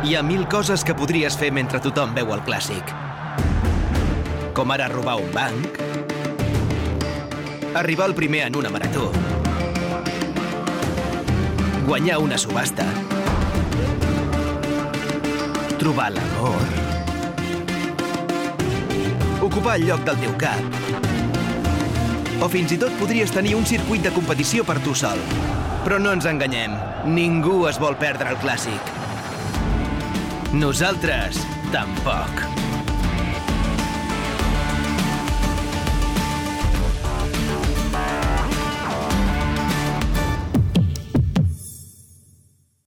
Hi ha mil coses que podries fer mentre tothom veu el clàssic. Com ara robar un banc, arribar el primer en una marató, guanyar una subhasta, trobar l'amor, ocupar el lloc del teu cap, o fins i tot podries tenir un circuit de competició per tu sol. Però no ens enganyem, ningú es vol perdre el clàssic. Nosaltres, tampoc.